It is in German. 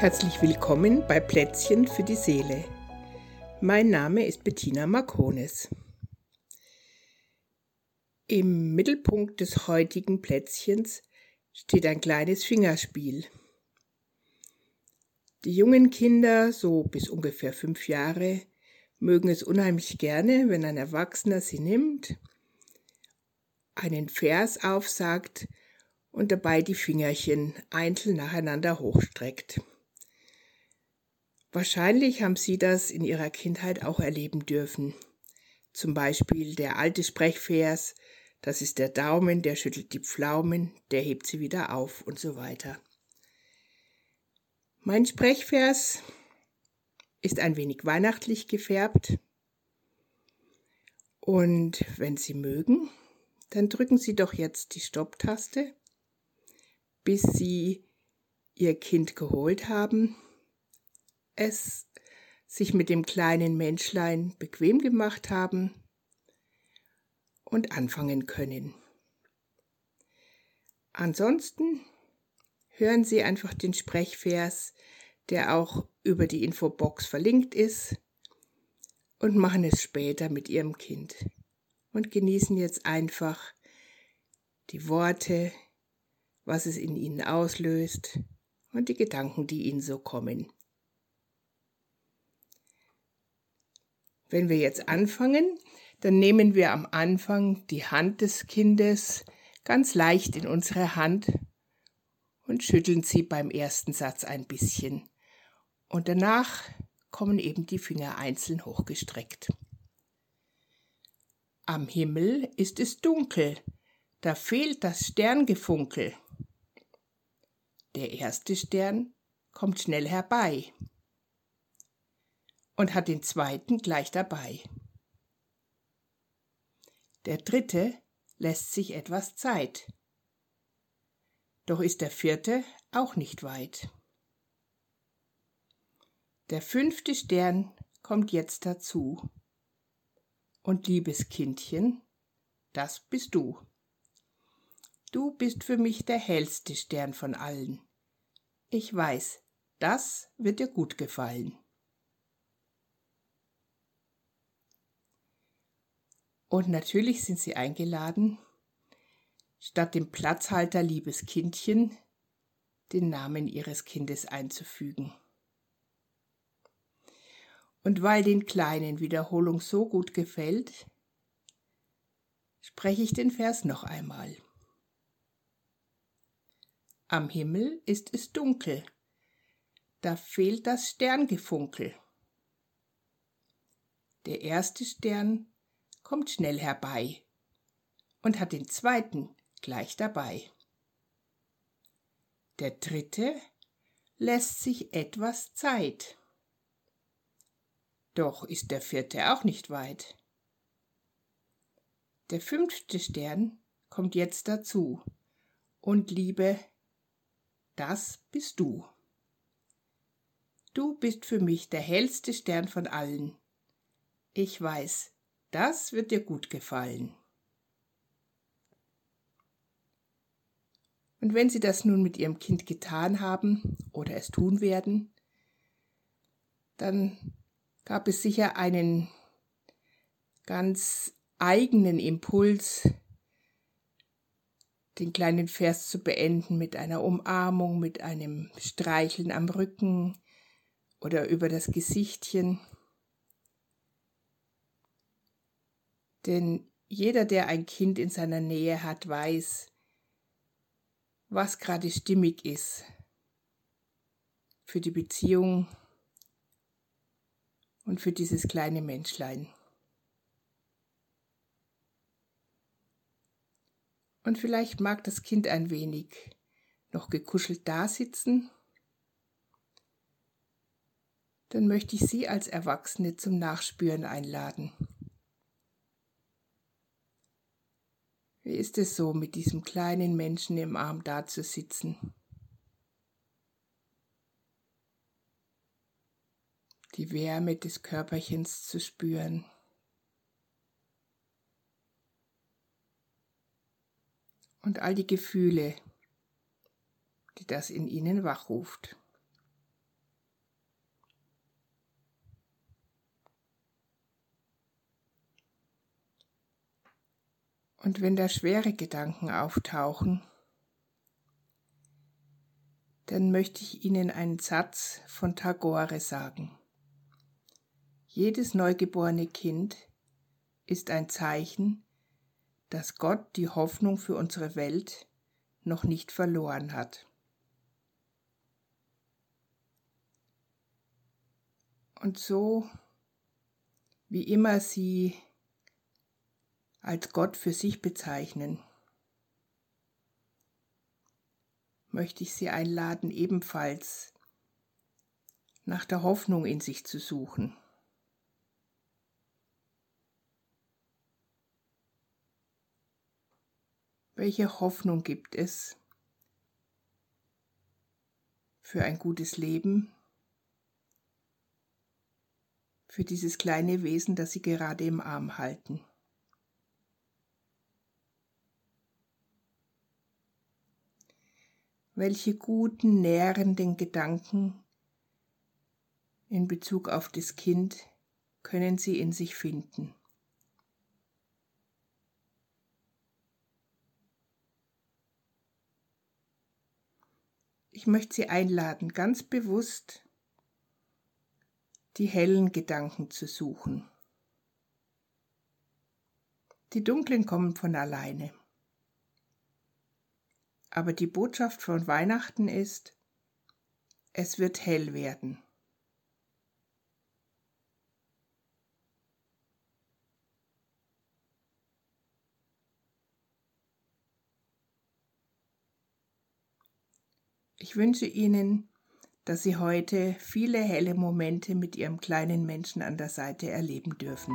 Herzlich willkommen bei Plätzchen für die Seele. Mein Name ist Bettina Marcones. Im Mittelpunkt des heutigen Plätzchens steht ein kleines Fingerspiel. Die jungen Kinder, so bis ungefähr fünf Jahre, mögen es unheimlich gerne, wenn ein Erwachsener sie nimmt, einen Vers aufsagt und dabei die Fingerchen einzeln nacheinander hochstreckt. Wahrscheinlich haben Sie das in Ihrer Kindheit auch erleben dürfen. Zum Beispiel der alte Sprechvers, das ist der Daumen, der schüttelt die Pflaumen, der hebt sie wieder auf und so weiter. Mein Sprechvers ist ein wenig weihnachtlich gefärbt. Und wenn Sie mögen, dann drücken Sie doch jetzt die Stopptaste, bis Sie Ihr Kind geholt haben es sich mit dem kleinen Menschlein bequem gemacht haben und anfangen können. Ansonsten hören Sie einfach den Sprechvers, der auch über die Infobox verlinkt ist, und machen es später mit Ihrem Kind und genießen jetzt einfach die Worte, was es in Ihnen auslöst und die Gedanken, die Ihnen so kommen. Wenn wir jetzt anfangen, dann nehmen wir am Anfang die Hand des Kindes ganz leicht in unsere Hand und schütteln sie beim ersten Satz ein bisschen. Und danach kommen eben die Finger einzeln hochgestreckt. Am Himmel ist es dunkel, da fehlt das Sterngefunkel. Der erste Stern kommt schnell herbei und hat den zweiten gleich dabei. Der dritte lässt sich etwas Zeit. Doch ist der vierte auch nicht weit. Der fünfte Stern kommt jetzt dazu. Und liebes Kindchen, das bist du. Du bist für mich der hellste Stern von allen. Ich weiß, das wird dir gut gefallen. Und natürlich sind sie eingeladen, statt dem Platzhalter liebes Kindchen den Namen ihres Kindes einzufügen. Und weil den Kleinen Wiederholung so gut gefällt, spreche ich den Vers noch einmal. Am Himmel ist es dunkel, da fehlt das Sterngefunkel. Der erste Stern kommt schnell herbei und hat den zweiten gleich dabei. Der dritte lässt sich etwas Zeit. Doch ist der vierte auch nicht weit. Der fünfte Stern kommt jetzt dazu. Und Liebe, das bist du. Du bist für mich der hellste Stern von allen. Ich weiß, das wird dir gut gefallen. Und wenn Sie das nun mit Ihrem Kind getan haben oder es tun werden, dann gab es sicher einen ganz eigenen Impuls, den kleinen Vers zu beenden mit einer Umarmung, mit einem Streicheln am Rücken oder über das Gesichtchen. Denn jeder, der ein Kind in seiner Nähe hat, weiß, was gerade stimmig ist für die Beziehung und für dieses kleine Menschlein. Und vielleicht mag das Kind ein wenig noch gekuschelt dasitzen. Dann möchte ich Sie als Erwachsene zum Nachspüren einladen. Wie ist es so, mit diesem kleinen Menschen im Arm dazusitzen? Die Wärme des Körperchens zu spüren. Und all die Gefühle, die das in ihnen wachruft. Und wenn da schwere Gedanken auftauchen, dann möchte ich Ihnen einen Satz von Tagore sagen. Jedes neugeborene Kind ist ein Zeichen, dass Gott die Hoffnung für unsere Welt noch nicht verloren hat. Und so, wie immer Sie als Gott für sich bezeichnen, möchte ich Sie einladen, ebenfalls nach der Hoffnung in sich zu suchen. Welche Hoffnung gibt es für ein gutes Leben, für dieses kleine Wesen, das Sie gerade im Arm halten? Welche guten, nährenden Gedanken in Bezug auf das Kind können Sie in sich finden. Ich möchte Sie einladen, ganz bewusst die hellen Gedanken zu suchen. Die dunklen kommen von alleine. Aber die Botschaft von Weihnachten ist, es wird hell werden. Ich wünsche Ihnen, dass Sie heute viele helle Momente mit Ihrem kleinen Menschen an der Seite erleben dürfen.